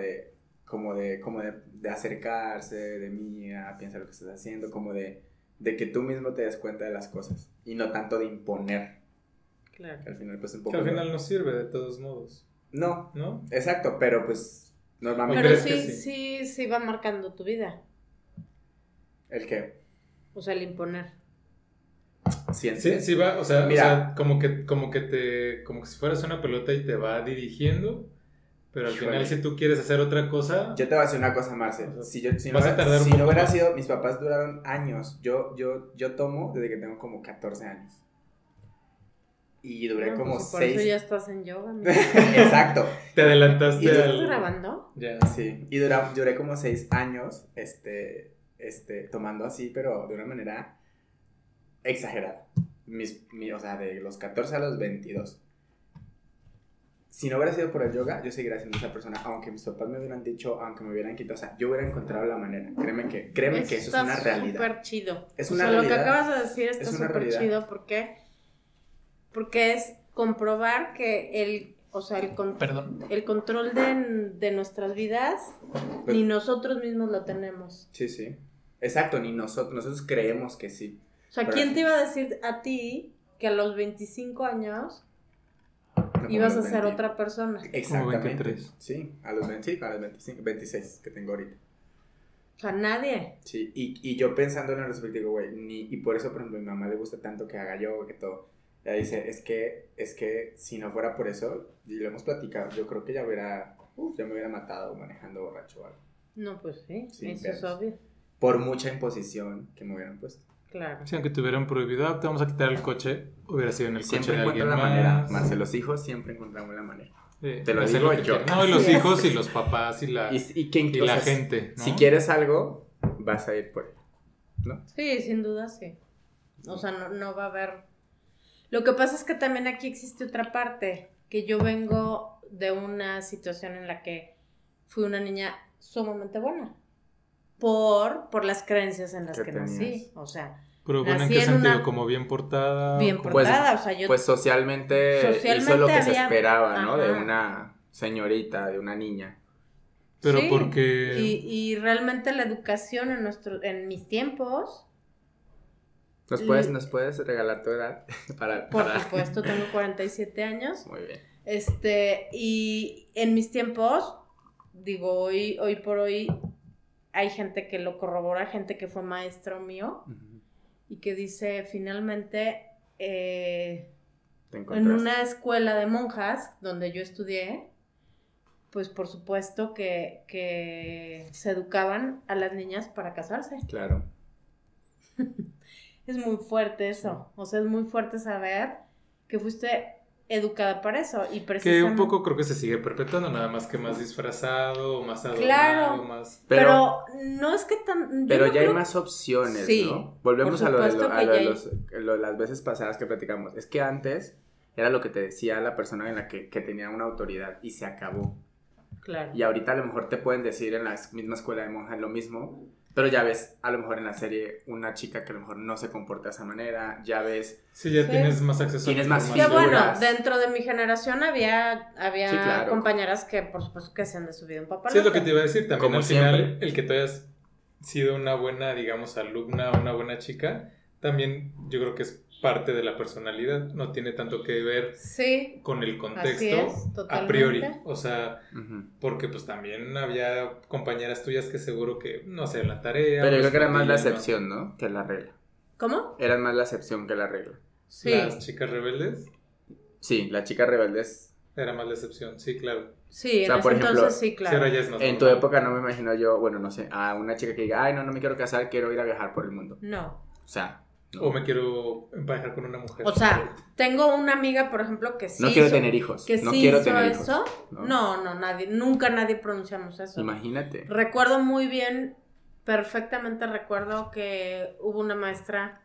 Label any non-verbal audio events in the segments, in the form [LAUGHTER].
de, como de, como de, de acercarse, de mira, piensa lo que estás haciendo, como de, de que tú mismo te des cuenta de las cosas y no tanto de imponer. Claro. Que al final, pues un Que poco. al final no sirve de todos modos, No, ¿no? exacto, pero pues normalmente. Pero sí, sí? sí, sí va marcando tu vida. El que O sea, el imponer. sientes. Sí, sí va, o sea, o Mira. sea, como que, como que te, como que si fueras una pelota y te va dirigiendo, pero al Híjole. final si tú quieres hacer otra cosa, Yo te voy a decir una cosa, Marce. Si, yo, si, no, vas a hubiera- tardar un si no hubiera más. sido, mis papás duraron años. Yo, yo, yo tomo desde que tengo como 14 años. Y duré No, como pues, por 6. eso ya estás en yoga. ¿no? [LAUGHS] Exacto. te adelantaste Y tú- ¿Estás al... grabando? Ya. Sí. Y dura- duré como 6 años este, este, tomando así, pero de una manera exagerada. Mis, mi- o sea, de los 14 a los 22. Si no hubiera sido por el yoga, yo seguiría siendo esa persona. Aunque mis papás me hubieran dicho, aunque me hubieran quitado, o sea, yo hubiera encontrado la manera. Créeme que, créeme que eso es una realidad. súper chido. Es o una sea, lo que realidad. acabas de decir está Es súper realidad. chido porque porque es comprobar que el o sea, el, con- Perdón. el control de, de nuestras vidas Pues- ni nosotros mismos lo tenemos. Sí, sí. Exacto, ni nosotros, nosotros creemos que sí. O sea, Pero- ¿quién te iba a decir a ti que a los 25 años ibas a ser 20. otra persona? Exactamente. 23. Sí, a los 25, a los 25, 26 que tengo ahorita. O sea, nadie. Sí, y, y yo pensando en el respecto, digo, güey, ni, y por eso, por ejemplo, a mi mamá le gusta tanto que haga yoga, que todo. Ella dice, es que, es que si no fuera por eso, y lo hemos platicado, yo creo que ya hubiera, uf, ya me hubiera matado manejando borracho o algo. No, pues sí, Sí, eso es obvio. Por mucha imposición que me hubieran puesto. Claro. Si aunque te hubieran prohibido, "Ah, te vamos a quitar el coche, hubiera sido en el Siempre coche de encuentro alguien la más. manera, Marce, los hijos siempre encontramos la manera. Sí, Te lo digo que yo. quieras. No, y los hijos y los papás y la, Y, y, quien- y o la sea, gente, ¿no? Si quieres algo, vas a ir por él. ¿No? Sí, sin duda sí. O sea, no, no va a haber... Lo que pasa es que también aquí existe otra parte, que yo vengo de una situación en la que fui una niña sumamente buena. Por, por las creencias en las Que tenías. nací. O sea, Pero bueno, ¿en nací qué en sentido? una- ¿Como bien portada? bien ¿O como- Pues- portada. o sea, yo... Pues socialmente, Socialmente hizo lo que se esperaba, ¿no? De una señorita, de una niña. Pero sí, porque... Y, y realmente la educación en, nuestro, en mis tiempos, ¿Nos puedes, Y- ¿nos puedes regalar tu edad? [LAUGHS] para, por para- supuesto, tengo [LAUGHS] 47 años. Muy bien. Este, y en mis tiempos, digo, hoy, hoy por hoy hay gente que lo corrobora, gente que fue maestro mío y que dice finalmente eh, Te en una escuela de monjas donde yo estudié, pues por supuesto que, que se educaban a las niñas para casarse. Claro. [LAUGHS] Es muy fuerte eso, o sea, es muy fuerte saber que fuiste educada para eso y Que precisamente... un poco creo que se sigue perpetuando, nada más que más disfrazado, más adornado, Claro. más... Pero, no es que tan... yo Pero no ya hay más opciones, Sí, ¿no? Volvemos a lo de, lo- a que lo de los- lo de las veces pasadas que platicamos. Es que antes era lo que te decía la persona en la que, que tenía una autoridad y se acabó. Claro. Y ahorita a lo mejor te pueden decir en la misma escuela de monjas lo mismo, pero ya ves a lo mejor en la serie una chica que a lo mejor no se comporta de esa manera, ya ves Sí, ya Sí. tienes más acceso Tienes a la más Que bueno, dentro de mi generación había, había Sí, claro. compañeras que por supuesto que se han de su vida un papá. Sí, es lo que te iba a decir. También Como al final, el que tú hayas sido una buena, digamos, alumna o una buena chica, también yo creo que es parte de la personalidad. No tiene tanto que ver Sí, con el contexto es, a priori. O sea, porque pues también había compañeras tuyas que seguro que no hacían la tarea. Pero yo creo que era más la excepción, ¿no? Que la regla. ¿Cómo? Era más la excepción que la regla. Sí, Las chicas rebeldes Sí, la chica rebelde es... era más la excepción, sí, claro. sí, O sea, en por ese ejemplo, entonces sí, claro. ya En tu época no me imagino yo, bueno, no sé, a una chica que diga, ay, no, no me quiero casar, quiero ir a viajar por el mundo. No. O sea, O me quiero emparejar con una mujer. O sea, tengo una amiga, por ejemplo, que sí no quiero hizo- tener hijos. que no sí quiero hizo tener eso. hijos. ¿no? No, no, nadie, nunca nadie pronunciamos eso. Imagínate. Recuerdo muy bien, perfectamente recuerdo que hubo una maestra,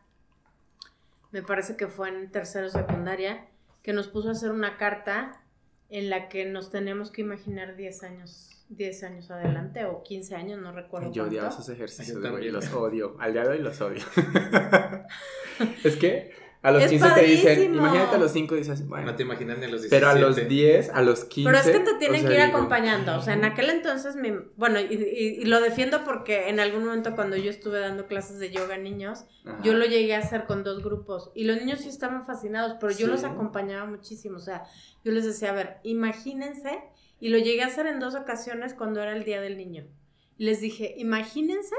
me parece que fue en tercero secundaria, que nos puso a hacer una carta en la que nos teníamos que imaginar 10 años, 10 años adelante o 15 años, no recuerdo Yo odiaba esos ejercicios, Yo güey, los odio. Al día de hoy los odio. [LAUGHS] es que A los Es 15 te dicen, imagínate a los 5 dices, bueno. No te imaginas ni a los 17. pero a los 10, a los 15. Pero es que te tienen o sea, que ir digo, acompañando. O sea, en aquel entonces, mi, bueno, y, y- y lo defiendo porque en algún momento cuando yo estuve dando clases de yoga a niños, ajá. yo lo llegué a hacer con dos grupos. Y los niños sí estaban fascinados, pero yo Sí. los acompañaba muchísimo. O sea, yo les decía, a ver, imagínense, y lo llegué a hacer en dos ocasiones cuando era el Día del Niño. Les dije, imagínense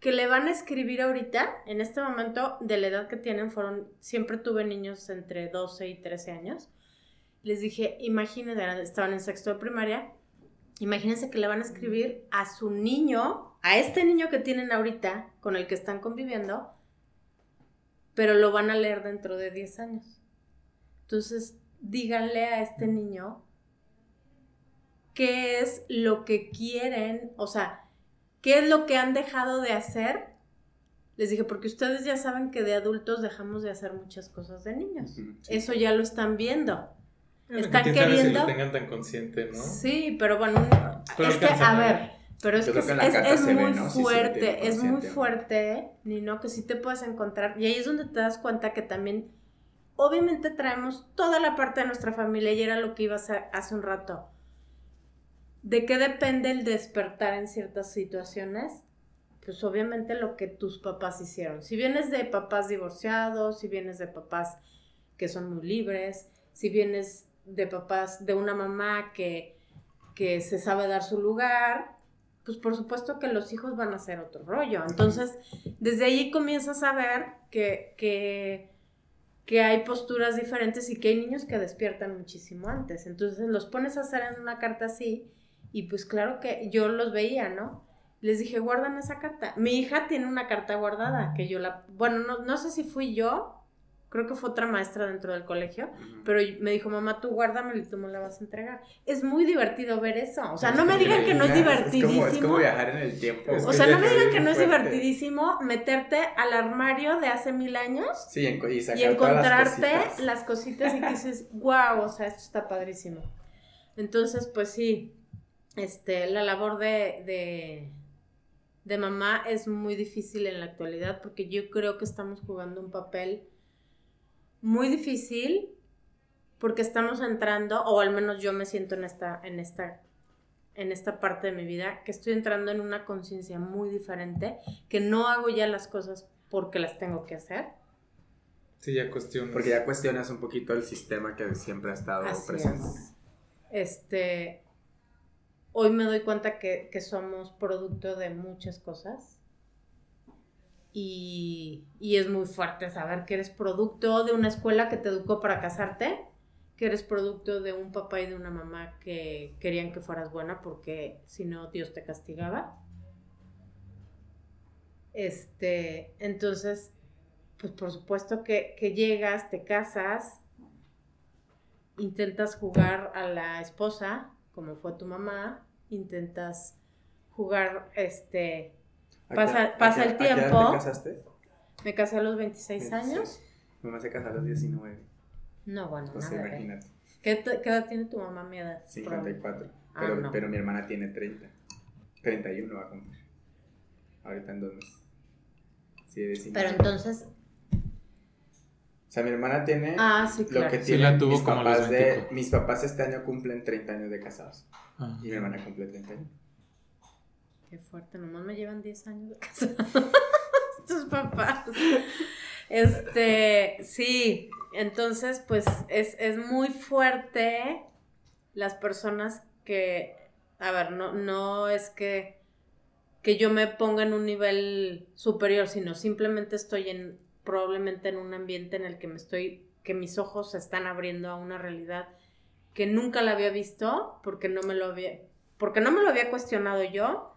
que le van a escribir ahorita, en este momento, de la edad que tienen, fueron, siempre tuve niños entre 12 y 13 años. Les dije, imagínense, estaban en sexto de primaria, imagínense que le van a escribir a su niño, a este niño que tienen ahorita, con el que están conviviendo, pero lo van a leer dentro de 10 años. Entonces, díganle a este niño qué es lo que quieren, o sea, qué es lo que han dejado de hacer. Les dije, porque ustedes ya saben que de adultos dejamos de hacer muchas cosas de niños. Sí. Eso ya lo están viendo. Están quién sabe si queriendo- lo tengan tan consciente, ¿no? Sí, pero bueno, Pero es que, a ver, pero es Yo que es, que ve, muy fuerte, es muy fuerte, Nino, que sí te puedes encontrar, y ahí es donde te das cuenta que también, obviamente traemos toda la parte de nuestra familia, y era lo que ibas a hace un rato. ¿De qué depende el despertar en ciertas situaciones? Pues obviamente lo que tus papás hicieron. Si vienes de papás divorciados, si vienes de papás que son muy libres, si vienes de papás de una mamá que, que se sabe dar su lugar, pues por supuesto que los hijos van a ser otro rollo. Entonces, desde ahí comienzas a ver que, que, que hay posturas diferentes y que hay niños que despiertan muchísimo antes. Entonces los pones a hacer en una carta así y pues claro que yo los veía, ¿no? Les dije, guardan esa carta. Mi hija tiene una carta guardada que yo la... Bueno, no, no sé si fui yo, creo que fue otra maestra dentro del colegio, pero me dijo, mamá, tú guárdamela y tú me la vas a entregar. Es muy divertido ver eso. O sea, no me digan que no es divertidísimo. Es como, es como viajar en el tiempo. Es o sea, no me digan que no es divertidísimo meterte al armario de hace mil años Sí, y, sacar y todas las encontrarte cositas. las cositas y que dices, wow, o sea, esto está padrísimo. Entonces, pues sí, este, la labor de, de, de mamá es muy difícil en la actualidad porque yo creo que estamos jugando un papel muy difícil porque estamos entrando, o al menos yo me siento en esta, en esta, en esta parte de mi vida, que estoy entrando en una conciencia muy diferente, que no hago ya las cosas porque las tengo que hacer, Sí, ya cuestiones. Porque ya cuestionas un poquito el sistema que siempre ha estado Así presente. es. Este, hoy me doy cuenta que, que somos producto de muchas cosas. Y, y es muy fuerte saber que eres producto de una escuela que te educó para casarte, que eres producto de un papá y de una mamá que querían que fueras buena porque si no Dios te castigaba. Este, entonces, pues por supuesto que, que llegas, te casas, intentas jugar a la esposa, como fue tu mamá, intentas jugar, este, ¿A Pasa- qué- pasa qué- el a qué edad tiempo. te casaste? me casé a los 26 años. Mi mamá se casó a los 19. No, bueno, sea, nada, imagínate. ¿Qué, qué edad tiene tu mamá a mi edad? 54. Ah, Pero, no. pero mi hermana tiene 30. 31 va a cumplir. Ahorita en dos meses. Sí. Pero entonces, sea, mi hermana tiene ah, sí, lo que Sí, tienen la tuvo mis como a los papás de... 24. Mis papás este año cumplen 30 años de casados. Ah. Y mi hermana cumple 31. Qué fuerte, nomás me llevan 10 años de casa. [LAUGHS] Tus papás. Este, sí, entonces pues es, es muy fuerte las personas que, a ver, no, no es que, que yo me ponga en un nivel superior, sino simplemente estoy en, probablemente en un ambiente en el que me estoy, que mis ojos se están abriendo a una realidad que nunca la había visto, porque no me lo había, porque no me lo había cuestionado yo,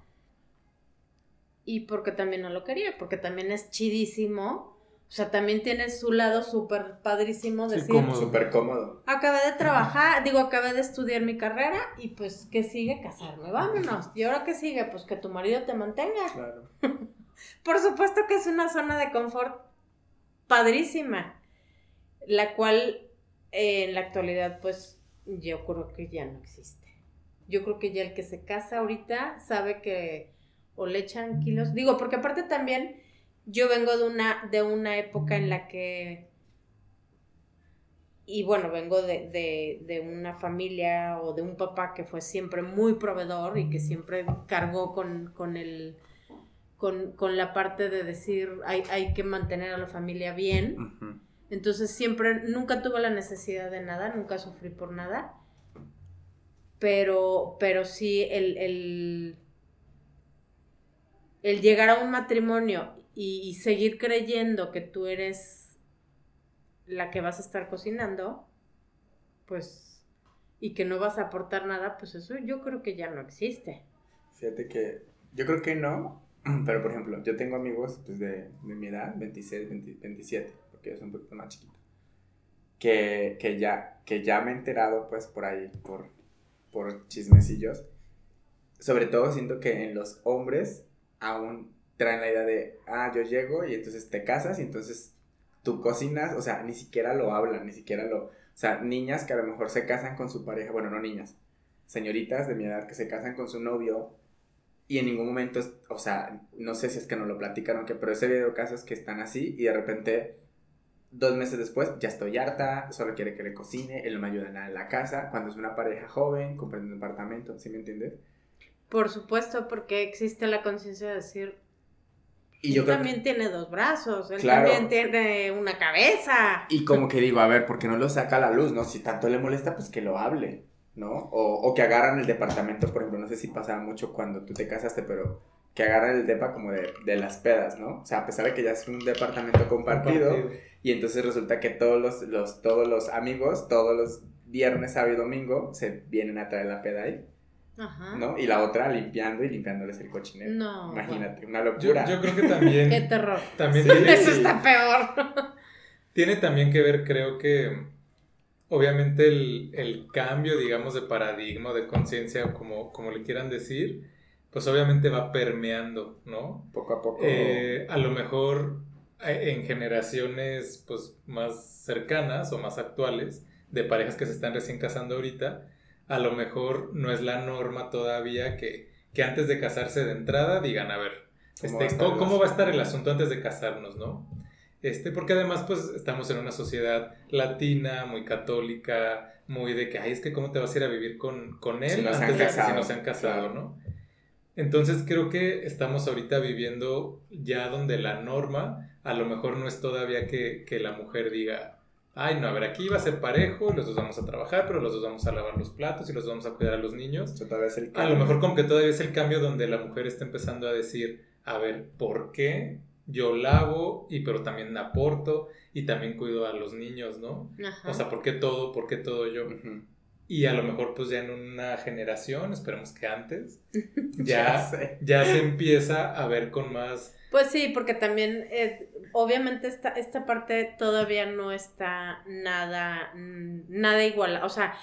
y porque también no lo quería, porque también es chidísimo. O sea, también tiene su lado súper padrísimo Sí, decir, cómodo. Súper cómodo. acabé de trabajar, digo, acabé de estudiar mi carrera y pues, ¿qué sigue? Casarme, vámonos. ¿Y ahora qué sigue? Pues que tu marido te mantenga. Claro. [LAUGHS] Por supuesto que es una zona de confort padrísima, la cual eh, en la actualidad, pues, yo creo que ya no existe. Yo creo que ya el que se casa ahorita sabe que o le echan kilos, digo, porque aparte también yo vengo de una, de una época en la que y bueno, vengo de, de, de, una familia o de un papá que fue siempre muy proveedor y que siempre cargó con, con el con, con la parte de decir hay, hay que mantener a la familia bien. Entonces siempre, nunca tuve la necesidad de nada, nunca sufrí por nada. Pero, pero sí el, el, el llegar a un matrimonio y, y seguir creyendo que tú eres la que vas a estar cocinando, pues, y que no vas a aportar nada, pues eso yo creo que ya no existe. Fíjate que yo creo que no, [CLEARS THROAT] pero por ejemplo, yo tengo amigos pues, de, mi edad, 26, 27, porque yo soy un poquito más chiquito, que, que, ya, que ya me he enterado pues por ahí, por, por chismecillos. Sobre todo siento que en los hombres aún traen la idea de, ah, yo llego y entonces te casas y entonces tú cocinas, o sea, ni siquiera lo hablan, ni siquiera lo... O sea, niñas que a lo mejor se casan con su pareja, bueno, no niñas, señoritas de mi edad que se casan con su novio y en ningún momento, o sea, no sé si es que no lo platican o qué, pero ese video casos que están así y de repente, dos meses después, ya estoy harta, solo quiere que le cocine, él no me ayuda nada en la casa, cuando es una pareja joven, comprende un departamento, ¿sí me entiendes? Por supuesto, porque existe la conciencia de decir, y yo también tiene dos brazos, él también tiene una cabeza. Y como que digo, a ver, ¿por qué no lo saca a la luz? ¿No? Si tanto le molesta, pues que lo hable, ¿no? O, o que agarran el departamento, por ejemplo, no sé si pasaba mucho cuando tú te casaste, pero que agarran el depa como de, de las pedas, ¿no? O sea, a pesar de que ya es un departamento compartido, y entonces resulta que todos los, los, todos los amigos, todos los viernes, sábado y domingo, se vienen a traer la peda ahí. ¿No? Y la otra limpiando y limpiándoles el cochinero. No. Imagínate, una locura. Yo, creo que también. [LAUGHS] Qué terror. También [LAUGHS] Eso está peor. tiene también que ver, creo que. Obviamente el, cambio, digamos, de paradigma, de conciencia, como, como le quieran decir, pues obviamente va permeando, ¿no? Poco a poco. Eh, a lo mejor eh, en generaciones pues más cercanas o más actuales, de parejas que se están recién casando ahorita, a lo mejor no es la norma todavía que, que antes de casarse de entrada digan, a ver, ¿Cómo, este, va ¿cómo, va a estar el asunto antes de casarnos, no? Este, porque además, pues, estamos en una sociedad latina, muy católica, muy de que, ay, es que cómo te vas a ir a vivir con, con él antes de que si no se han casado, ¿no? Entonces creo que estamos ahorita viviendo ya donde la norma a lo mejor no es todavía que, que la mujer diga, ay, no, a ver, aquí va a ser parejo, los dos vamos a trabajar, pero los dos vamos a lavar los platos y los dos vamos a cuidar a los niños. a lo mejor como que todavía es el cambio donde la mujer está empezando a decir, a ver, ¿por qué yo lavo y pero también aporto y también cuido a los niños, ¿no? O sea, ¿por qué todo? ¿Por qué todo yo? Y a lo mejor pues ya en una generación, esperemos que antes, [LAUGHS] ya, ya, se empieza a ver con más... Pues sí, porque también eh, obviamente esta, esta parte todavía no está nada, mm, nada igual. O sea,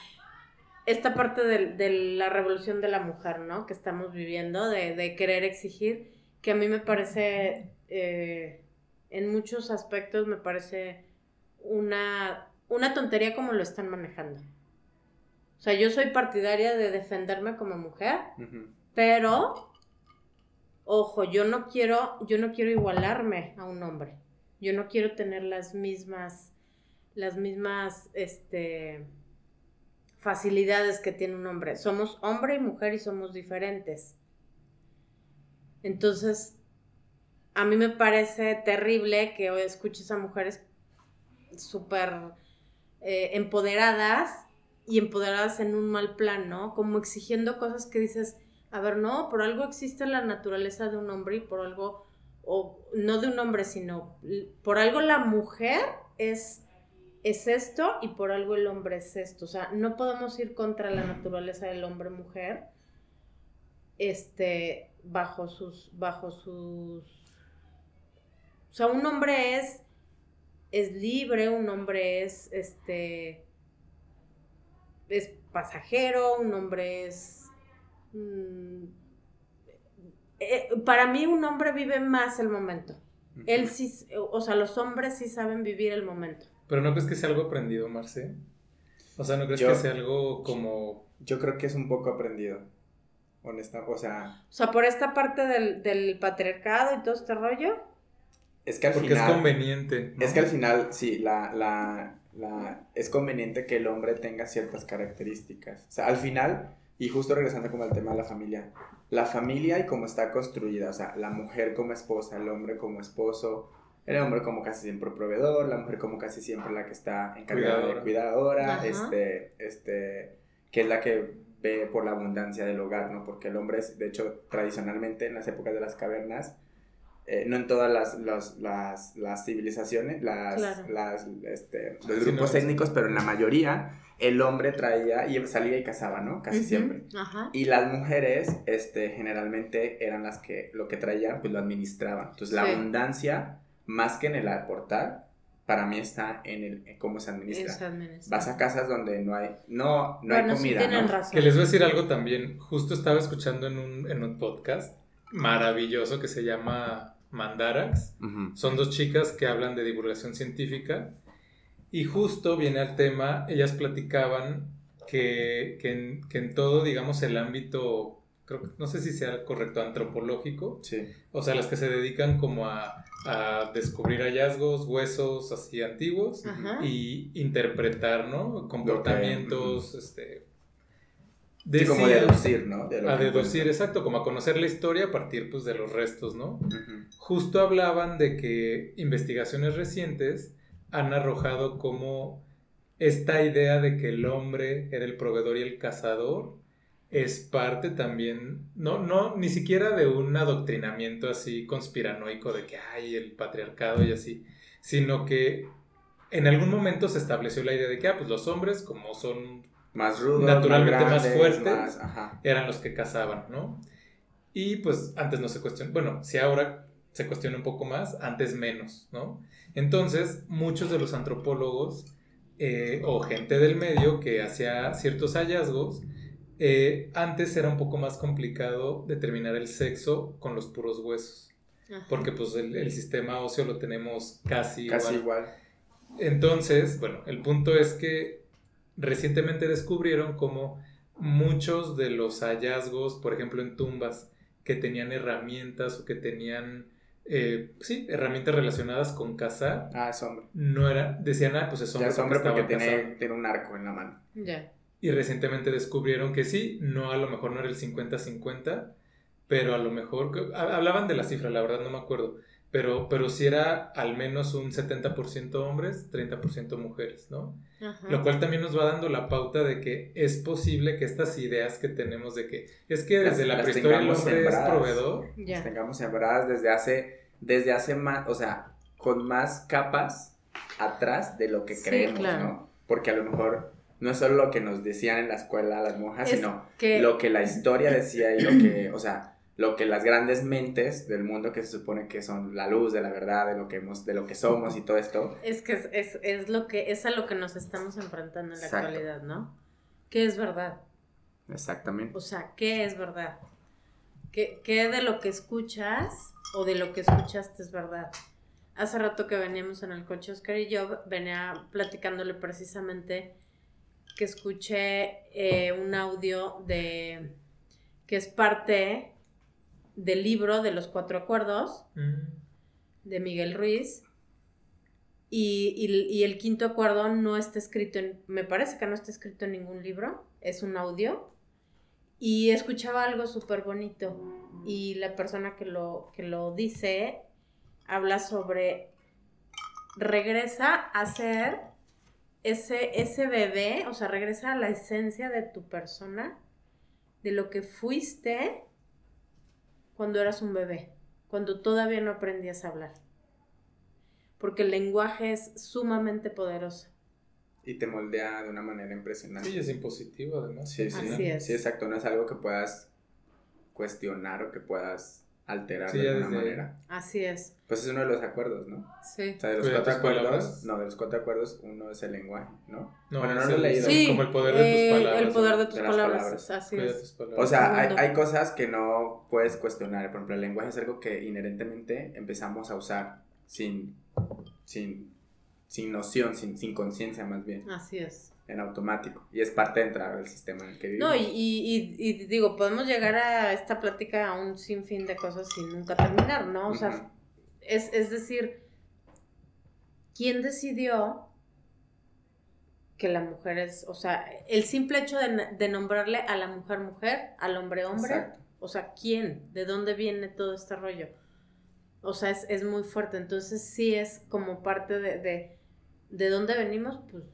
esta parte de, la revolución de la mujer, ¿no? Que estamos viviendo, de, querer exigir, que a mí me parece, eh, en muchos aspectos me parece una, una tontería como lo están manejando. O sea, yo soy partidaria de defenderme como mujer, pero ojo, yo no quiero, yo no quiero igualarme a un hombre. Yo no quiero tener las mismas, las mismas, este, facilidades que tiene un hombre. Somos hombre y mujer y somos diferentes. Entonces, a mí me parece terrible que hoy escuches a mujeres súper eh, empoderadas y empoderadas en un mal plan, ¿no? Como exigiendo cosas que dices, a ver, no, por algo existe la naturaleza de un hombre y por algo, o no de un hombre, sino por algo la mujer es, es esto y por algo el hombre es esto. O sea, no podemos ir contra la naturaleza del hombre-mujer este, bajo sus, bajo sus... O sea, un hombre es, es libre, un hombre es, este, es pasajero, un hombre es Mm, eh, para mí un hombre vive más el momento. Él sí, o sea, los hombres sí saben vivir el momento. Pero no crees que sea algo aprendido, Marce? O sea, ¿no crees que sea algo como... Yo creo que es un poco aprendido. Honesta, o sea... O sea, por esta parte del, patriarcado y todo este rollo. Es que al Porque es conveniente. Es que al final, sí, la, la, la, es conveniente que el hombre tenga ciertas características. O sea, al final, y justo regresando como al tema de la familia, la familia y cómo está construida, o sea, la mujer como esposa, el hombre como esposo, el hombre como casi siempre proveedor, la mujer como casi siempre la que está encargada de cuidadora, este, este, que es la que ve por la abundancia del hogar, ¿no? Porque el hombre es, de hecho, tradicionalmente en las épocas de las cavernas, eh, no en todas las, las, las, civilizaciones, las, las este, los grupos étnicos, pero en la mayoría el hombre traía y salía y cazaba, ¿no? Casi siempre. Y las mujeres, este, generalmente eran las que lo que traían, pues lo administraban. Entonces la abundancia, más que en el aportar, para mí está en el cómo se administra. Vas a casas donde no hay, no, no hay comida. ¿no? Que les voy a decir algo también. Justo estaba escuchando en un, en un podcast maravilloso que se llama Mandarax. Son dos chicas que hablan de divulgación científica. Y justo viene al tema, ellas platicaban que, en, todo, digamos, el ámbito, creo no sé si sea correcto, antropológico. O sea, las que se dedican como a, descubrir hallazgos, huesos así antiguos y interpretar, ¿no? Comportamientos, este sí, como deducir, ¿no? a deducir, exacto, como a conocer la historia a partir pues, de los restos, ¿no? Justo hablaban de que investigaciones recientes han arrojado como esta idea de que el hombre era el proveedor y el cazador es parte también, no, no, ni siquiera de un adoctrinamiento así conspiranoico de que hay el patriarcado y así, sino que en algún momento se estableció la idea de que, ah, pues los hombres, como son más rudos, naturalmente más, fuertes, eran los que cazaban, ¿no? Y pues antes no se cuestiona, bueno, si ahora se cuestiona un poco más, antes menos, ¿no? Entonces, muchos de los antropólogos eh, o gente del medio que hacía ciertos hallazgos, eh, antes era un poco más complicado determinar el sexo con los puros huesos. Porque pues el, sistema óseo lo tenemos casi, casi igual. Entonces, bueno, el punto es que recientemente descubrieron como muchos de los hallazgos, por ejemplo en tumbas, que tenían herramientas o que tenían, eh, sí, herramientas relacionadas con cazar. Ah, es hombre. No era, decían, ah, pues es hombre. es hombre porque, tiene, tiene, un arco en la mano. Ya. Y recientemente descubrieron que sí, no, a lo mejor no era el 50-50, pero a lo mejor, hablaban de la cifra, la verdad no me acuerdo, pero, pero si era al menos un 70% hombres, 30% mujeres, ¿no? Lo cual también nos va dando la pauta de que es posible que estas ideas que tenemos de que es que desde la prehistoria el hombre es proveedor. Las tengamos sembradas desde hace, desde hace más, o sea, con más capas atrás de lo que creemos, ¿no? Porque a lo mejor no es solo lo que nos decían en la escuela las monjas, sino lo que la historia decía y lo que, o sea, lo que las grandes mentes del mundo que se supone que son la luz de la verdad, de lo que hemos, de lo que somos y todo esto. Es que es, lo que, es a lo que nos estamos enfrentando en la actualidad, ¿no? ¿Qué es verdad? Exactamente. O sea, ¿qué es verdad? ¿Qué, ¿Qué de lo que escuchas o de lo que escuchaste es verdad? Hace rato que veníamos en el coche, Oscar y yo venía platicándole precisamente que escuché eh, un audio de que es parte del libro de los cuatro acuerdos mm. de Miguel Ruiz. Y, el quinto acuerdo no está escrito en, me parece que no está escrito en ningún libro, es un audio. Y escuchaba algo súper bonito. Y la persona que lo, que lo dice habla sobre, regresa a ser ese, ese bebé, o sea, regresa a la esencia de tu persona, de lo que fuiste cuando eras un bebé, cuando todavía no aprendías a hablar. Porque el lenguaje es sumamente poderoso. Y te moldea de una manera impresionante. Sí, es impositivo además. Sí, sí. Así es. Sí, exacto. No es algo que puedas cuestionar o que puedas alterar de alguna manera. Así es. Pues es uno de los acuerdos, ¿no? Sí. O sea, de los cuatro acuerdos, no, de los cuatro acuerdos, uno es el lenguaje, ¿no? no bueno, no lo he leído. Sí, como el poder de tus eh, palabras. El poder de tus palabras, así es. O sea, hay, hay, cosas que no puedes cuestionar. Por ejemplo, el lenguaje es algo que inherentemente empezamos a usar sin, sin, sin noción, sin, sin conciencia más bien. Así es en automático y es parte de entrar al sistema en el que vivimos. No, y, y, y, digo, podemos llegar a esta plática a un sinfín de cosas sin nunca terminar, ¿no? O sea, es, es decir, ¿quién decidió que la mujer es, o sea, el simple hecho de, de nombrarle a la mujer mujer, al hombre hombre, Exacto. o sea, ¿quién? ¿De dónde viene todo este rollo? O sea, es, es muy fuerte. Entonces sí es como parte de, de, de dónde venimos, pues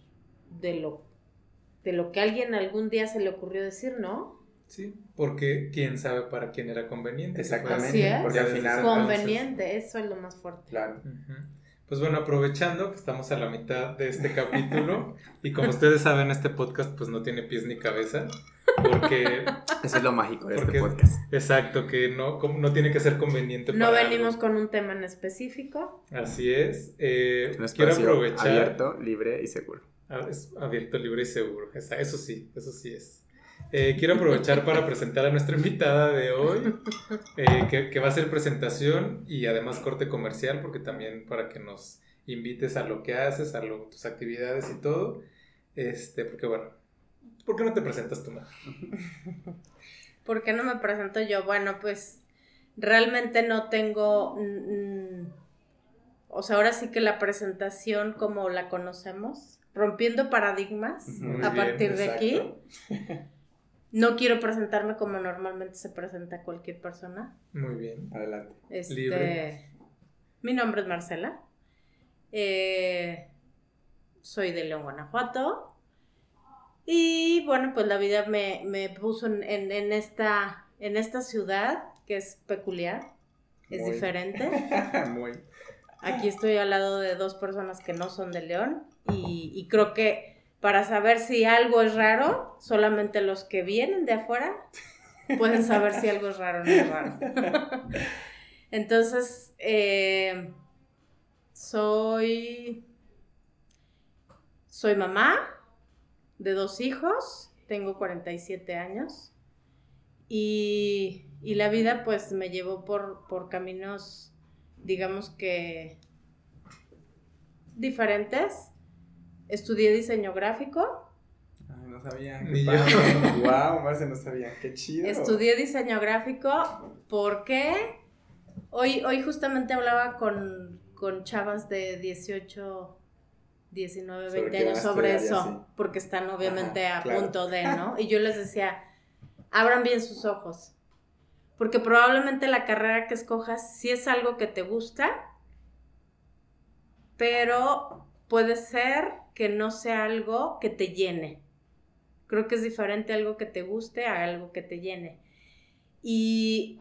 de lo, de lo que a alguien algún día se le ocurrió decir, ¿no? Sí, porque quién sabe para quién era conveniente. Exactamente. Así es. Porque al final. Conveniente, eso es lo más fuerte. Claro. Pues bueno, aprovechando que estamos a la mitad de este capítulo [LAUGHS] y como ustedes saben, este podcast pues no tiene pies ni cabeza, porque, [LAUGHS] Eso es lo mágico de Porque- este podcast. exacto, que no, como no tiene que ser conveniente No para venimos algo. con un tema en específico. Así es. eh, quiero aprovechar... abierto, libre y seguro. Ah, es abierto, libre y seguro. Eso sí, eso sí es. Eh, quiero aprovechar para presentar a nuestra invitada de hoy, eh, que, que va a hacer presentación y además corte comercial, porque también para que nos invites a lo que haces, a lo- tus actividades y todo. Este, porque bueno, ¿por qué no te presentas tú, Mar? ¿Por qué no me presento yo? Bueno, pues realmente no tengo... o sea, ahora sí que la presentación como la conocemos, rompiendo paradigmas Muy a bien, partir de aquí. No quiero presentarme como normalmente se presenta cualquier persona. Muy bien. Adelante. Este, Libre. Mi nombre es Marcela. Eh, soy de León, Guanajuato. Y bueno, pues la vida me, me puso en, en- en esta, en esta ciudad que es peculiar, es Muy. diferente. [LAUGHS] Muy. Aquí estoy al lado de dos personas que no son de León y, y creo que para saber si algo es raro, solamente los que vienen de afuera [LAUGHS] pueden saber si algo es raro o no es raro. [LAUGHS] Entonces, eh, soy, soy mamá de dos hijos, tengo 47 años y, y la vida pues me llevó por, por caminos, digamos que diferentes. Estudié diseño gráfico, Ay, no sabía. Ni yo. Wow, [LAUGHS] Marce, no sabía. Qué chido. Estudié diseño gráfico porque hoy, hoy justamente hablaba con, con chavas de 18, 19, Sobre 20 qué años sobre eso, así. porque están obviamente Ajá, a claro. punto de, ¿no? [LAUGHS] Y yo les decía, abran bien sus ojos, porque probablemente la carrera que escojas sí es algo que te gusta, pero puede ser que no sea algo que te llene. Creo que es diferente algo que te guste a algo que te llene. Y,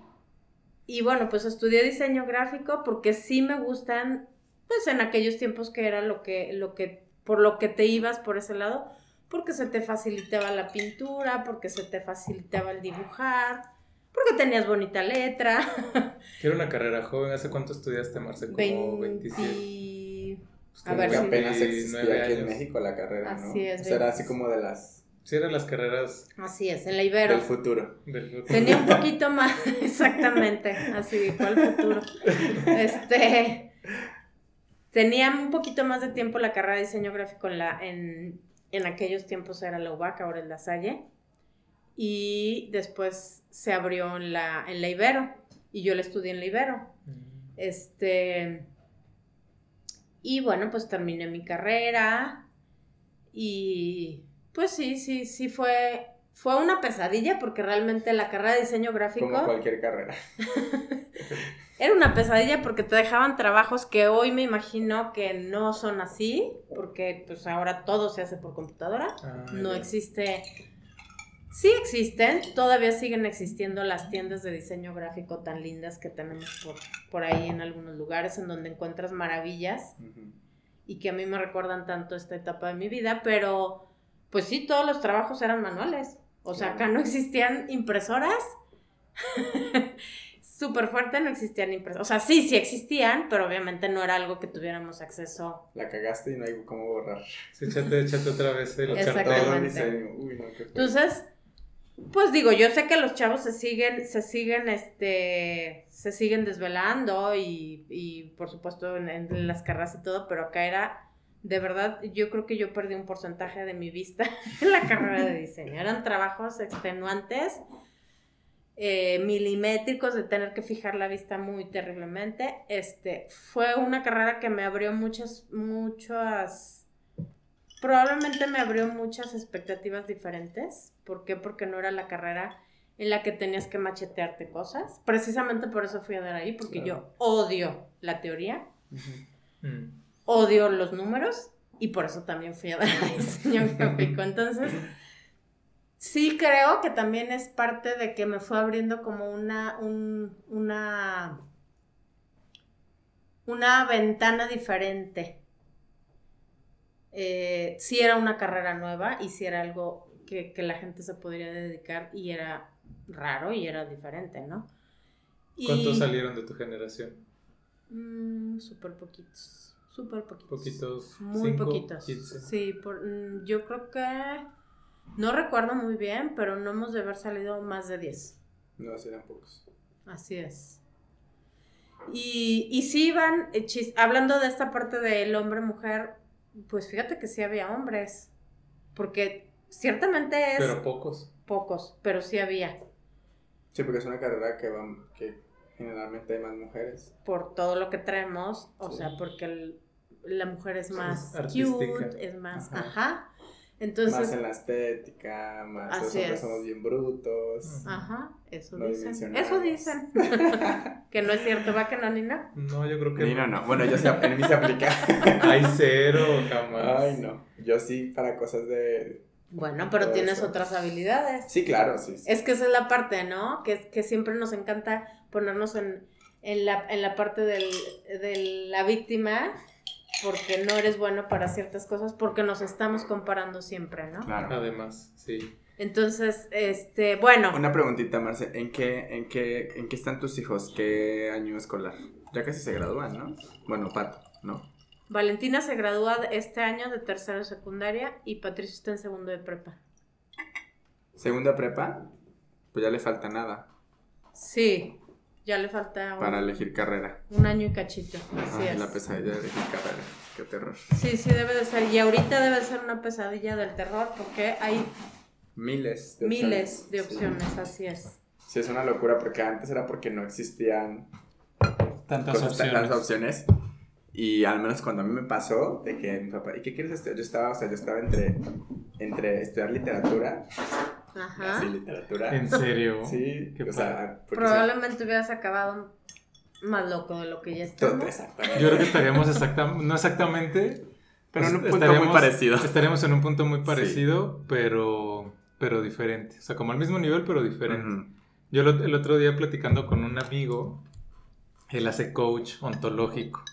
y bueno, pues estudié diseño gráfico porque sí me gustan, pues en aquellos tiempos que era lo que, lo que, por lo que te ibas por ese lado, porque se te facilitaba la pintura, porque se te facilitaba el dibujar, porque tenías bonita letra. Quiero una carrera joven. ¿Hace cuánto estudiaste, Marce? Como 27. 20... Pues A como ver, que sí. apenas existía 29 aquí en. México la carrera, ¿no? Así es, O sea, era así 26. como de las Sí, eran las carreras Así es, en la Ibero. del futuro. del futuro. Tenía un [LAUGHS] poquito más, [LAUGHS] exactamente, así, ¿cuál futuro? Este, tenía un poquito más de tiempo la carrera de diseño gráfico en la, en, en aquellos tiempos era la UBAC, ahora es la Salle, y después se abrió en la, en la Ibero, y yo la estudié en la Ibero. Mm. Este, y bueno, pues terminé mi carrera, y pues sí, sí, sí fue, fue una pesadilla porque realmente la carrera de diseño gráfico Como cualquier carrera. [LAUGHS] era una pesadilla porque te dejaban trabajos que hoy me imagino que no son así, porque pues ahora todo se hace por computadora, Ah, no existe... Sí existen, todavía siguen existiendo las tiendas de diseño gráfico tan lindas que tenemos por, por ahí en algunos lugares en donde encuentras maravillas y que a mí me recuerdan tanto esta etapa de mi vida, pero pues sí, todos los trabajos eran manuales. O sea, acá no existían impresoras. [LAUGHS] Súper fuerte, no existían impresoras. O sea, sí, sí existían, pero obviamente no era algo que tuviéramos acceso. La cagaste y no hay cómo borrar. Sí, échate, échate otra vez el Exactamente. Uy, no, qué. Entonces, pues digo, yo sé que los chavos se siguen, se siguen, este, se siguen desvelando y, y por supuesto en, en las carreras y todo, pero acá era, de verdad, yo creo que yo perdí un porcentaje de mi vista [LAUGHS] en la carrera de diseño. Eran trabajos extenuantes, eh, milimétricos, de tener que fijar la vista muy terriblemente. Este, fue una carrera que me abrió muchas, muchas probablemente me abrió muchas expectativas diferentes. ¿Por qué? Porque no era la carrera en la que tenías que machetearte cosas. Precisamente por eso fui a dar ahí, porque yo odio la teoría, Mm. odio los números y por eso también fui a dar a diseño gráfico. Entonces, sí creo que también es parte de que me fue abriendo como una, un- una, una ventana diferente. Eh, sí era una carrera nueva y sí era algo que, que la gente se podría dedicar y era raro y era diferente, ¿no? Y- ¿Cuántos salieron de tu generación? Mm, súper poquitos, súper poquitos. Poquitos. Muy cinco, poquitos. 15. Sí, por- mm, yo creo que no recuerdo muy bien, pero no hemos de haber salido más de 10. No, sí eran pocos. Así es. Y, y sí van, chis- hablando de esta parte del hombre-mujer, pues fíjate que sí había hombres, porque ciertamente es Pero pocos. pocos, pero sí había, Sí, porque es una carrera que, van, que generalmente hay más mujeres. por todo lo que traemos, o Sí. sea, porque el- la mujer es más artística. cute, es más, Ajá. ajá. más Entonces, en la estética, más los Así hombres es. somos bien brutos. ajá, eso No dicen. Eso dicen. [LAUGHS] que no es cierto, va que no, ni no. No, yo creo que. Ni no, no. Bueno, yo sí, en mí se aplica. [LAUGHS] Hay cero, jamás. Ay, no. Yo sí para cosas de... Bueno, pero tienes eso. otras habilidades. Sí, claro, sí. sí. Es que esa es la parte, ¿no? Que, que siempre nos encanta ponernos en, en, la, en la parte del, de la víctima porque no eres bueno para ciertas cosas, porque nos estamos comparando siempre, ¿no? Claro. Además, sí. Entonces, este, bueno, Una preguntita, Marce. ¿En qué, en, qué, ¿En qué están tus hijos? ¿Qué año escolar? Ya casi se gradúan, ¿no? Bueno, Pato, ¿no? Valentina se gradúa este año de tercero de secundaria y Patricio está en segundo de prepa. Segunda prepa, pues ya le falta nada Sí, ya le falta un, para elegir carrera. un año y cachito, así Ay, es. la pesadilla de elegir carrera. Qué terror. Sí, sí debe de ser. Y ahorita debe de ser una pesadilla del terror porque hay Miles de opciones. miles de Sí. opciones, así es. Sí, es una locura porque antes era porque no existían Tantas opciones. tantas opciones. Y al menos cuando a mí me pasó, de que mi papá, ¿y qué quieres estudiar? Yo estaba, o sea, yo estaba entre, entre estudiar literatura, Ajá. así literatura. En serio. Sí, Qué o sea, Probablemente hubieras acabado más loco de lo que ya sí, estamos. exactamente. Yo creo que estaríamos exactamente, no exactamente, Pero en un punto muy estaríamos- parecido. Estaríamos en un punto muy parecido, pero, pero diferente. O sea, como al mismo nivel, pero diferente. Ujú. Yo lo- el otro día platicando con un amigo, él hace coach ontológico.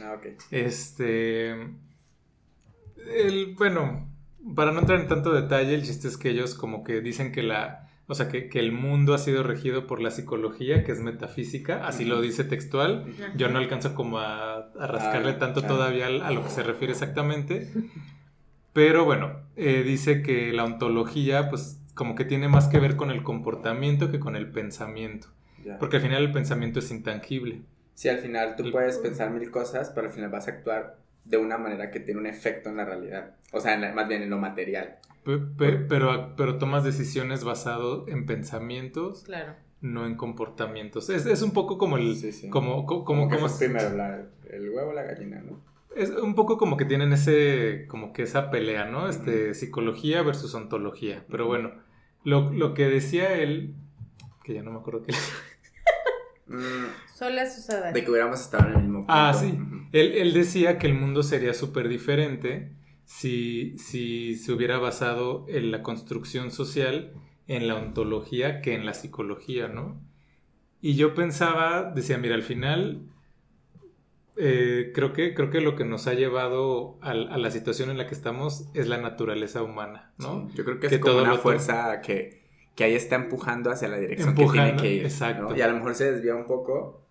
Ah, ok. Este. El, bueno, para no entrar en tanto detalle, el chiste es que ellos como que dicen que la. O sea, que, que el mundo ha sido regido por la psicología, que es metafísica, así lo dice textual. Yo no alcanzo como a, a rascarle Ah, tanto claro. todavía a lo que se refiere exactamente. Pero bueno, eh, dice que la ontología, pues como que tiene más que ver con el comportamiento que con el pensamiento. Porque al final el pensamiento es intangible. Sí, al final tú puedes pensar mil cosas, pero al final vas a actuar de una manera que tiene un efecto en la realidad. O sea, en la- más bien en lo material. Pe- pe- pero, pero tomas decisiones basado en pensamientos, Claro. no en comportamientos. Es, es un poco como el... Sí, sí. Como, co- Como como, que como- fue primero la- el huevo o la gallina, ¿no? es un poco como que tienen ese, como que esa pelea, ¿no? Este, psicología versus ontología. Pero bueno, lo, lo que decía él, que ya no me acuerdo qué Mm, Suele suceder. de que hubiéramos estado en el mismo punto. Ah, sí. Él, él decía que el mundo sería súper diferente si, si se hubiera basado en la construcción social en la ontología que en la psicología, ¿no? Y yo pensaba, decía, mira, al final eh, creo, que, creo que lo que nos ha llevado a, la situación en la que estamos es la naturaleza humana, ¿no? Sí, Yo creo que, Que es como una fuerza que, que ahí está empujando hacia la dirección que Empujando, tiene que ir. exacto. ¿no? Y a lo mejor se desvía un poco,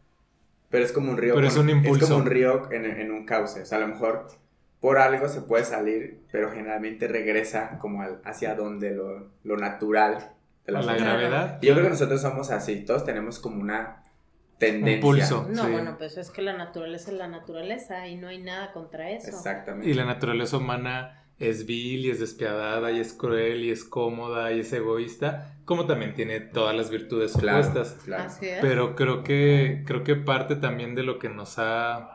pero es como un río. Pero es con- un impulso. como un río en, en un cauce. O sea, a lo mejor por algo se puede salir, pero generalmente regresa como al- hacia donde lo, lo natural de la, A la gravedad. Y yo creo que nosotros somos así, todos tenemos como una tendencia. pulso. No, Sí. bueno, pues es que la naturaleza es la naturaleza y no hay nada contra eso. Exactamente. Y la naturaleza humana es vil y es despiadada y es cruel y es cómoda y es egoísta, como también tiene todas las virtudes Claro, opuestas. claro. Así es. Pero creo que, creo que parte también de lo que nos ha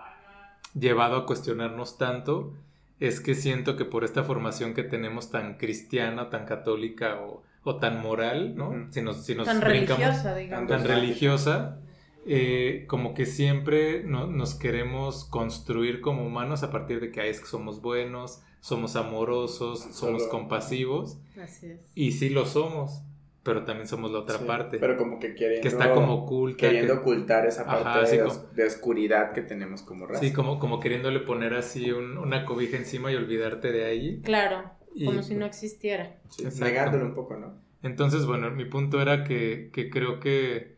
llevado a cuestionarnos tanto es que siento que por esta formación que tenemos tan cristiana, tan católica o, o tan moral, ¿no? Si nos, si nos Tan religiosa, digamos. tan religiosa, eh, como que siempre no- nos queremos construir como humanos a partir de que "Ay, es que somos buenos, somos amorosos, somos Solo- compasivos, Así es. y sí lo somos, pero también somos la otra Sí, parte, Pero como que queriendo. que está como oculta. Queriendo que- ocultar esa parte Ajá, de, como- os- de oscuridad que tenemos como raza. sí, como, como queriéndole poner así un- una cobija encima y olvidarte de ahí. Claro, Y- como si no existiera. Sí, negándolo un poco, ¿no? Entonces, bueno, mi punto era que, que creo que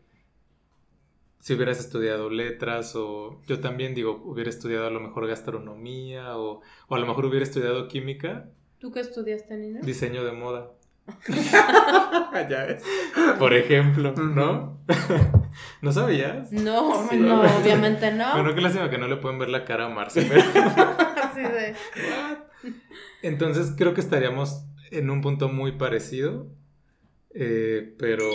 si hubieras estudiado letras o yo también digo, hubiera estudiado a lo mejor gastronomía o, o a lo mejor hubiera estudiado química, ¿Tú qué estudiaste, Nina? diseño de moda, [LAUGHS] ya ves. por ejemplo, ¿no? [LAUGHS] ¿No sabías? No, Sí. no, obviamente no. Bueno, qué lástima que no le pueden ver la cara a Marce, pero... [LAUGHS] Así de. Entonces creo que estaríamos en un punto muy parecido, eh, pero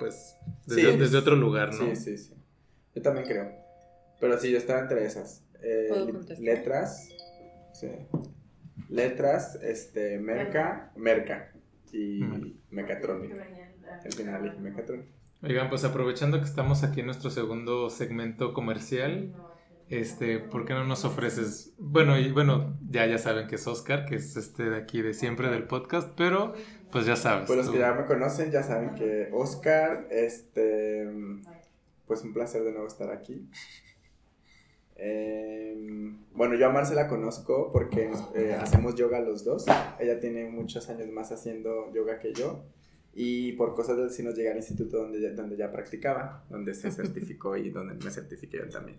pues desde, Sí. desde otro lugar, ¿no? Sí, sí, sí. Yo también creo. Pero sí, yo estaba entre esas. Eh, letras. Sí. Letras, este, merca, merca. Y Mm. mecatrónica. Al final dije mecatrónica. Oigan, pues aprovechando que estamos aquí en nuestro segundo segmento comercial, este, ¿por qué no nos ofreces? Bueno, y bueno, ya ya saben que es Oscar, que es este de aquí de siempre del podcast, pero pues ya sabes. Pues los tú- que ya me conocen ya saben que Oscar, este, pues un placer de nuevo estar aquí. Eh, bueno, yo a Marce la conozco porque eh, hacemos yoga los dos. Ella tiene muchos años más haciendo yoga que yo. Y por cosas del sí nos llegué al instituto donde ya, donde ya practicaba, donde se certificó y donde me certifiqué yo también.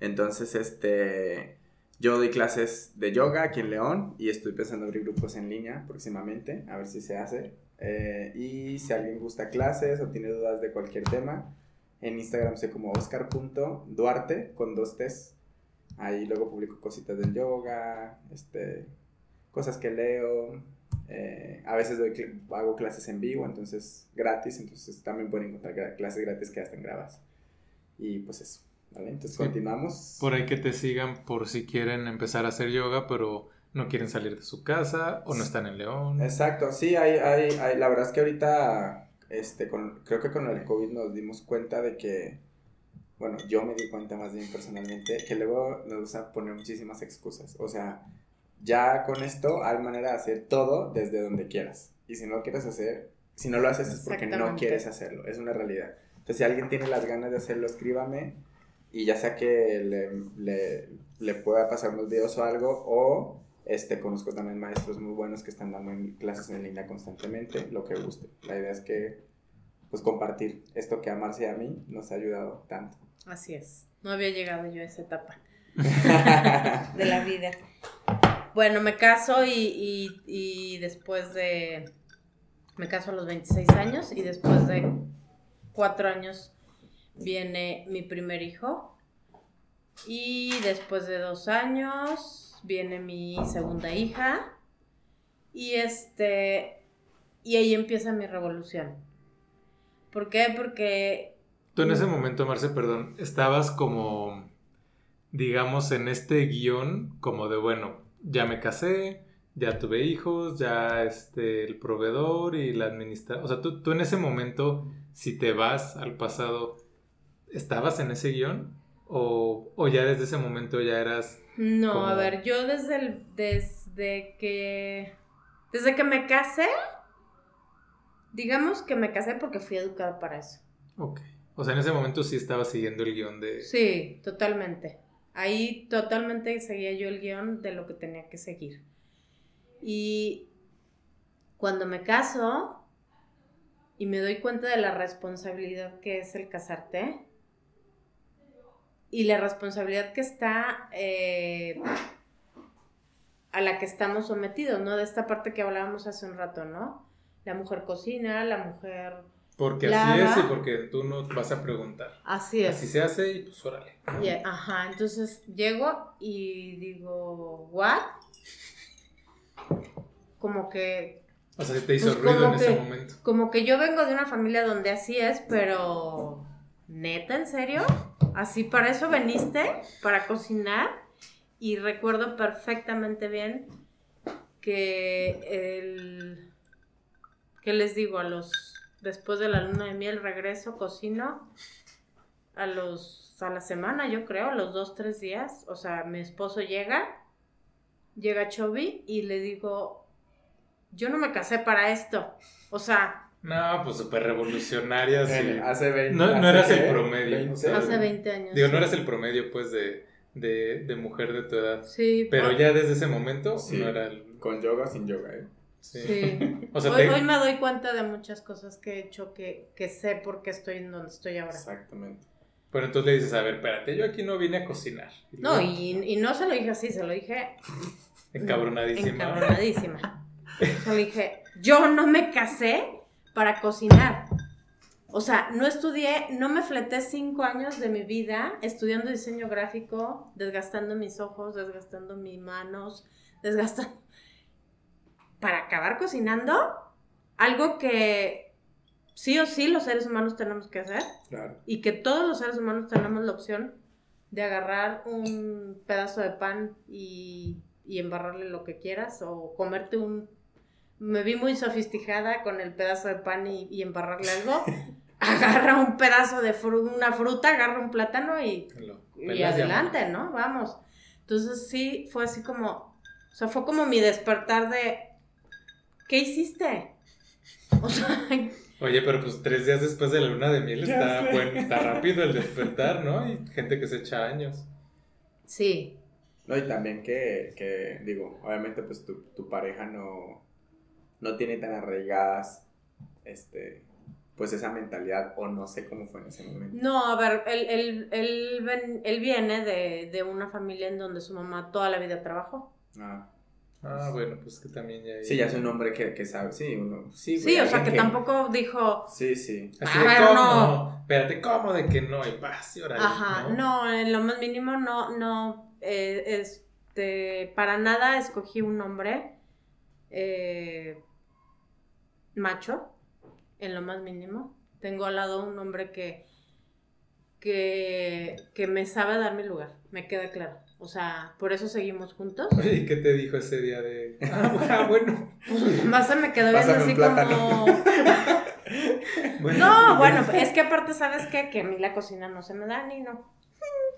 Entonces, este, yo doy clases de yoga aquí en León y estoy pensando abrir grupos en línea próximamente, a ver si se hace. Eh, y si alguien gusta clases o tiene dudas de cualquier tema, en Instagram soy como oscar.duarte con dos T's. Ahí luego publico cositas del yoga, este, cosas que leo. eh, a veces doy hago clases en vivo, entonces gratis, entonces también pueden encontrar clases gratis que ya están grabadas. Y pues eso, ¿vale? Entonces Sí. continuamos. Por ahí que te sigan por si quieren empezar a hacer yoga, pero no quieren salir de su casa o no están en León. Exacto, sí, hay, hay, hay- la verdad es que ahorita, este, con, creo que con el COVID nos dimos cuenta de que, bueno, yo me di cuenta más bien personalmente, que luego nos gusta poner muchísimas excusas, o sea, ya con esto hay manera de hacer todo desde donde quieras, y si no lo quieres hacer, si no lo haces es porque no quieres hacerlo, es una realidad. Entonces, si alguien tiene las ganas de hacerlo, escríbame, y ya sea que le, le, le pueda pasar unos videos o algo, o este, conozco también maestros muy buenos que están dando en clases en línea constantemente, lo que guste. La idea es que, pues, compartir esto que a Marcia y a mí nos ha ayudado tanto. Así es. No había llegado yo a esa etapa [LAUGHS] de la vida. Bueno, me caso y, y- y después de... Me caso a los 26 años y después de cuatro años viene mi primer hijo. Y después de dos años viene mi segunda hija. Y este... Y ahí empieza mi revolución. ¿Por qué? Porque Tú en ese momento, Marce, perdón, estabas como, digamos, en este guion como de, bueno, ya me casé, ya tuve hijos, ya este, el proveedor y la administración. O sea, tú, tú en ese momento, si te vas al pasado, ¿estabas en ese guion? ¿O, o ya desde ese momento ya eras... No, como- a ver, yo desde el, desde que desde que me casé, digamos que me casé porque fui educada para eso. Ok. O sea, en ese momento sí estaba siguiendo el guion de... Sí, totalmente. Ahí totalmente seguía yo el guion de lo que tenía que seguir. Y cuando me caso y me doy cuenta de la responsabilidad que es el casarte y la responsabilidad que está eh, a la que estamos sometidos, ¿no? De esta parte que hablábamos hace un rato, ¿no? La mujer cocina, la mujer... Porque así es y porque tú no vas a preguntar. Así es. Así se hace y pues órale. Ajá, entonces llego y digo, ¿what? Como que, O sea, te hizo Pues ruido en ese momento. como que yo vengo de una familia donde así es, pero neta, ¿en serio? ¿Así para eso veniste? ¿Para cocinar? y recuerdo perfectamente bien que el... ¿Qué les digo? A los... Después de la luna de miel regreso, cocino. A los... A la semana, yo creo, a los dos, tres días. O sea, mi esposo llega. Llega Chovy y le digo, yo no me casé para esto. O sea, No, pues súper revolucionaria. sí. Hace 20 No, no eras el promedio. 20. o sea, hace 20 años. Digo, no eras el promedio, pues, de, de, de mujer de tu edad. Sí, Pero ya desde ese momento Sí. no era el... Con yoga o sin yoga, ¿eh? Sí. Sí. [LAUGHS] O sea, hoy, te- hoy me doy cuenta de muchas cosas que he hecho que, que sé por qué estoy en donde estoy ahora. Exactamente. Pero entonces le dices, a ver, espérate, yo aquí no vine a cocinar. No, luego, y, y no se lo dije así, se lo dije Encabronadísima. encabronadísima. Se lo dije, yo no me casé para cocinar. O sea, no estudié, no me fleté cinco años de mi vida estudiando diseño gráfico, desgastando mis ojos, desgastando mis manos, desgastando... Para acabar cocinando, algo que sí o sí los seres humanos tenemos que hacer Claro. y que todos los seres humanos tenemos la opción de agarrar un pedazo de pan y, y embarrarle lo que quieras o comerte un... Me vi muy sofisticada con el pedazo de pan y, y embarrarle algo. [LAUGHS] Agarra un pedazo de fru- una fruta, agarra un plátano y, y adelante, ¿no? Vamos. Entonces sí, fue así como... O sea, fue como mi despertar de... ¿Qué hiciste? O sea, [LAUGHS] Oye, pero pues tres días después de la luna de miel está, bueno, está [LAUGHS] rápido el despertar, ¿no? Y gente que se echa años. sí, No, y también que, que digo, obviamente pues tu, tu pareja no, no tiene tan arraigadas, este, pues esa mentalidad, o no sé cómo fue en ese momento. No, a ver, él, él, él, ven- él viene de, de una familia en donde su mamá toda la vida trabajó. Ah, Ah, bueno, pues que también ya... sí, ya es un hombre que, que sabe, sí, uno, sí, Sí, o sea, que tampoco dijo, Sí, sí. Así A de, ver, ¿cómo? no. Espérate, ¿cómo de que no? Y vas, y órale, ajá, no, en lo más mínimo no, no, eh, este, para nada escogí un nombre eh, macho, en lo más mínimo. Tengo al lado un hombre que, que, que me sabe dar mi lugar, me queda claro. O sea, por eso seguimos juntos. ¿y qué te dijo ese día de...? Ah, [LAUGHS] bueno. [LAUGHS] Más se me quedó viendo así como... [LAUGHS] bueno No, bueno, es que aparte, ¿sabes qué? Que a mí la cocina no se me da ni no.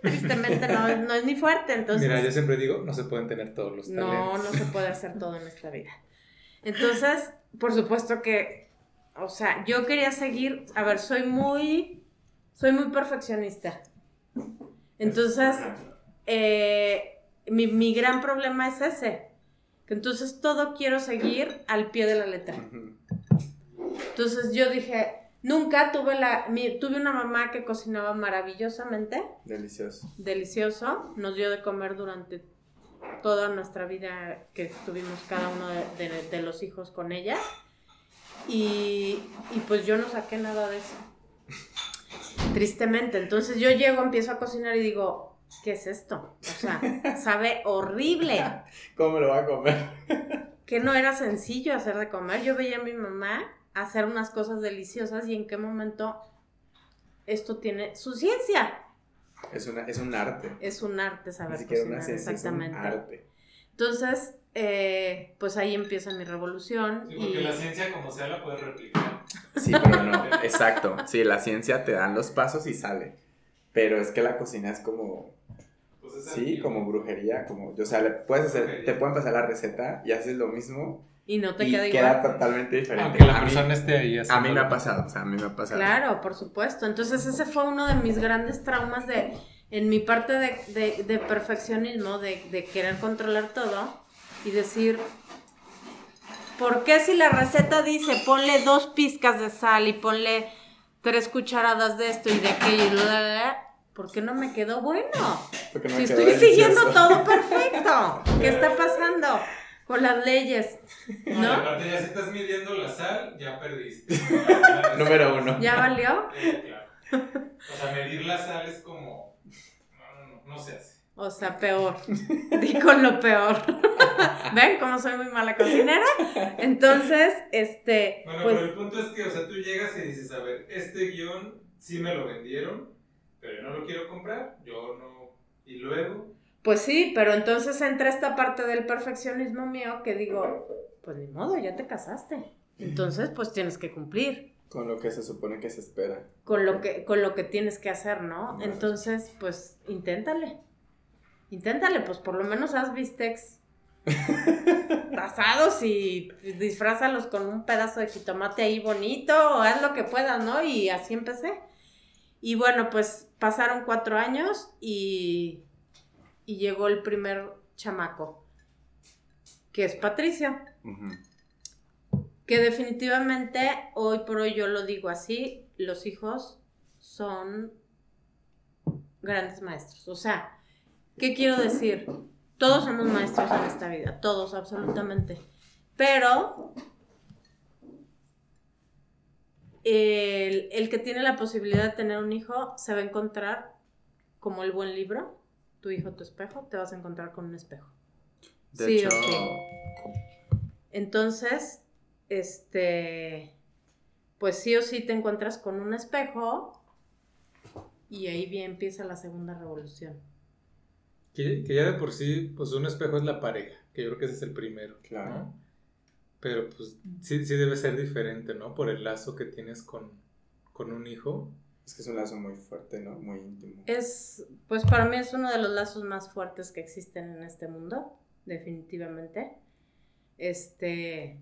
Tristemente no, es- no es ni fuerte, entonces... Mira, yo siempre digo, no se pueden tener todos los No, talentos. no se puede hacer todo en esta vida. Entonces, por supuesto que, o sea, yo quería seguir, a ver, soy muy, soy muy perfeccionista. Entonces, eh, mi, mi gran problema es ese. Que entonces todo quiero seguir al pie de la letra. Entonces yo dije, nunca tuve la, mi- tuve una mamá que cocinaba maravillosamente Delicioso. delicioso. Nos dio de comer durante toda nuestra vida que estuvimos cada uno de, de- de los hijos con ella. Y, y pues yo no saqué nada de eso. Tristemente. Entonces yo llego, empiezo a cocinar y digo, ¿qué es esto? O sea, [LAUGHS] sabe horrible. ¿Cómo lo va a comer? [LAUGHS] Que no era sencillo hacer de comer. Yo veía a mi mamá hacer unas cosas deliciosas y en qué momento esto tiene su ciencia. Es, una, es un arte. Es un arte Ni saber una cocinar, ciencia, es un exactamente. arte. Entonces, eh, pues ahí empieza mi revolución. Sí, y porque la ciencia como sea la puedes replicar. Sí, pero no. Exacto. Sí, la ciencia te dan los pasos y sale. Pero es que la cocina es como, Pues es sí, antiguo. como brujería, como, o sea, le puedes hacer, te pueden pasar la receta y haces lo mismo y no te y queda queda igual. totalmente diferente. Aunque la a, mí, persona esté ahí a mí me ha pasado, o sea, a mí me ha pasado. Claro, por supuesto. Entonces ese fue uno de mis grandes traumas de, en mi parte de, de- de perfeccionismo, de, de querer controlar todo y decir, ¿por qué si la receta dice ponle dos pizcas de sal y ponle tres cucharadas de esto y de aquello y bla, bla, bla, ¿por qué no me quedó bueno? No Si me quedó estoy [LAUGHS] siguiendo delicioso. todo perfecto. ¿Qué está pasando con las leyes? No, aparte ya si estás midiendo la sal, ya perdiste. [LAUGHS] Número uno. ¿Ya valió? Eh, claro. O sea, medir la sal es como... No, no, no, no se hace. O sea, peor. [LAUGHS] Digo lo peor. [LAUGHS] ¿Ven cómo soy muy mala cocinera? Entonces, este, Bueno, pues pero el punto es que, o sea, tú llegas y dices, a ver, este guion sí me lo vendieron, pero yo no lo quiero comprar, yo no... Y luego... Pues sí, pero entonces entra esta parte del perfeccionismo mío que digo, pues ni modo, ya te casaste. Entonces, pues tienes que cumplir. Con lo que se supone que se espera. Con lo que, con lo que tienes que hacer, ¿no? Entonces, pues, inténtale. Inténtale, pues por lo menos haz bistecs [LAUGHS] asados y disfrázalos con un pedazo de jitomate ahí bonito, o haz lo que puedas, ¿no? Y así empecé. Y bueno, pues pasaron cuatro años y, y llegó el primer chamaco, que es Patricio Ujú. que definitivamente hoy por hoy yo lo digo así, los hijos son grandes maestros. O sea, ¿qué quiero decir? Todos somos maestros en esta vida, todos absolutamente. Pero el, el que tiene la posibilidad de tener un hijo se va a encontrar como el buen libro, tu hijo, tu espejo, te vas a encontrar con un espejo. De Sí, hecho, ok. Entonces, este, pues sí o sí te encuentras con un espejo y ahí bien empieza la segunda revolución. Que, que ya de por sí, pues un espejo es la pareja, que yo creo que ese es el primero. Claro. ¿no? Pero pues sí, sí debe ser diferente, ¿no? Por el lazo que tienes con, con un hijo. Es que es un lazo muy fuerte, ¿no? Muy íntimo. Es, pues para mí es uno de los lazos más fuertes que existen en este mundo, definitivamente. Este,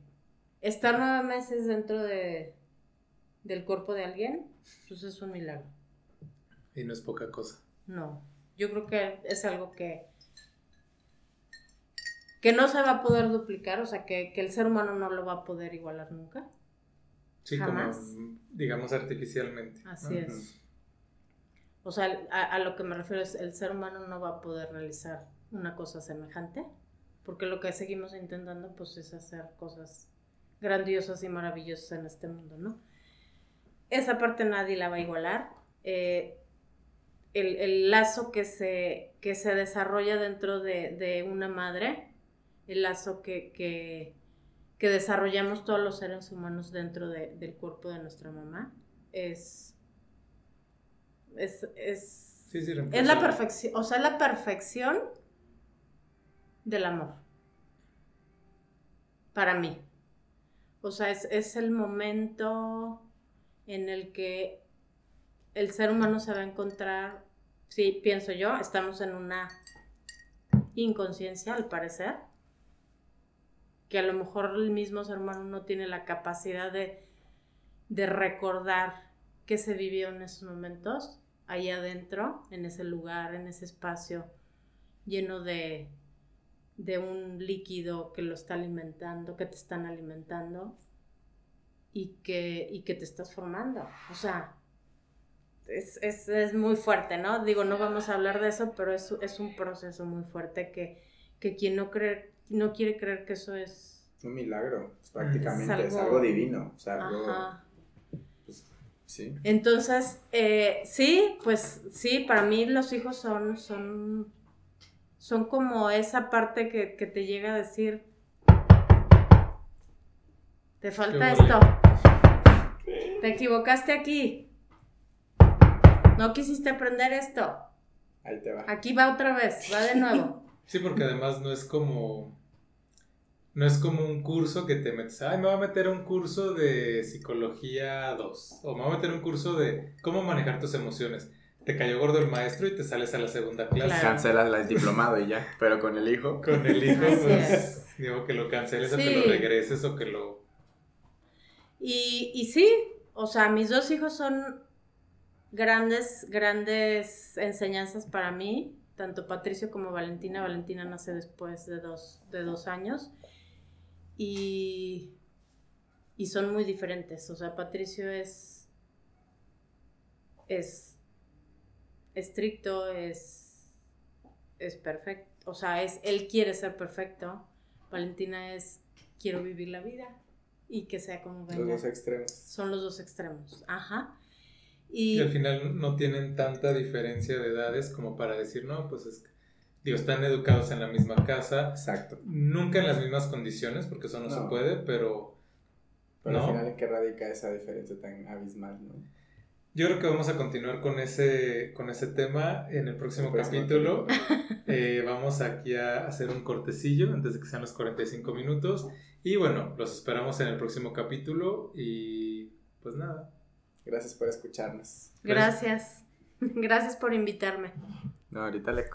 estar nueve meses dentro de, del cuerpo de alguien, pues es un milagro. Y no es poca cosa. No, yo creo que es algo que que no se va a poder duplicar, o sea, que, que el ser humano no lo va a poder igualar nunca. Sí, Jamás. como digamos artificialmente. ¿no? Así es. O sea, a, a lo que me refiero es el ser humano no va a poder realizar una cosa semejante, porque lo que seguimos intentando pues es hacer cosas grandiosas y maravillosas en este mundo, ¿no? Esa parte nadie la va a igualar. Eh, el, el lazo que se, que se desarrolla dentro de, de una madre, el lazo que, que, que desarrollamos todos los seres humanos dentro de- del cuerpo de nuestra mamá, es... Es, es, Sí, sí, es la perfección, o sea, la perfección del amor. Para mí. O sea, es, es el momento en el que el ser humano se va a encontrar, sí, pienso yo, estamos en una inconsciencia, al parecer, que a lo mejor el mismo ser humano no tiene la capacidad de, de recordar qué se vivió en esos momentos, ahí adentro, en ese lugar, en ese espacio lleno de, de un líquido que lo está alimentando, que te están alimentando y que, y que te estás formando. O sea, es, es, es muy fuerte, ¿no? Digo, no vamos a hablar de eso, pero es, es un proceso muy fuerte que, que quien no, cree, no quiere creer que eso es... Un milagro, pues, prácticamente, Es es algo- divino. O sea, algo, Ajá. pues, sí. Entonces, eh, sí, pues sí, para mí los hijos son, son, son como esa parte que, que te llega a decir, te falta esto, te equivocaste aquí, no quisiste aprender esto, Ahí te va. aquí va otra vez, va de nuevo. Sí, porque además no es como. No es como un curso que te metes. Ay, me voy a meter a un curso de psicología 2. O me voy a meter a un curso de cómo manejar tus emociones. Te cayó gordo el maestro y te sales a la segunda clase. Claro. Cancelas la- el diplomado y ya. Pero con el hijo. Con el hijo, pues. es. Digo que lo canceles o que lo regreses o que lo. Y, y sí, o sea, mis dos hijos son grandes, grandes enseñanzas para mí, tanto Patricio como Valentina. Valentina nace después de dos, de dos años y, y son muy diferentes. O sea, Patricio es, es estricto, es, es perfecto, o sea, es, él quiere ser perfecto. Valentina es, quiero vivir la vida y que sea como Los venga. dos extremos. Son los dos extremos. Ajá. Y Y al final no tienen tanta diferencia de edades como para decir, no, pues es. Que, Digo, están educados en la misma casa. Exacto. Nunca en las mismas condiciones, porque eso no, se puede, pero. Pero ¿No? al final, ¿en qué radica esa diferencia tan abismal, no? Yo creo que vamos a continuar con ese, con ese tema en el próximo El próximo capítulo. [LAUGHS] Eh, vamos aquí a hacer un cortecillo antes de que sean los 45 minutos. Y bueno, los esperamos en el próximo capítulo y pues nada. Gracias por escucharnos. Gracias. [LAUGHS] Gracias por invitarme. No, ahorita le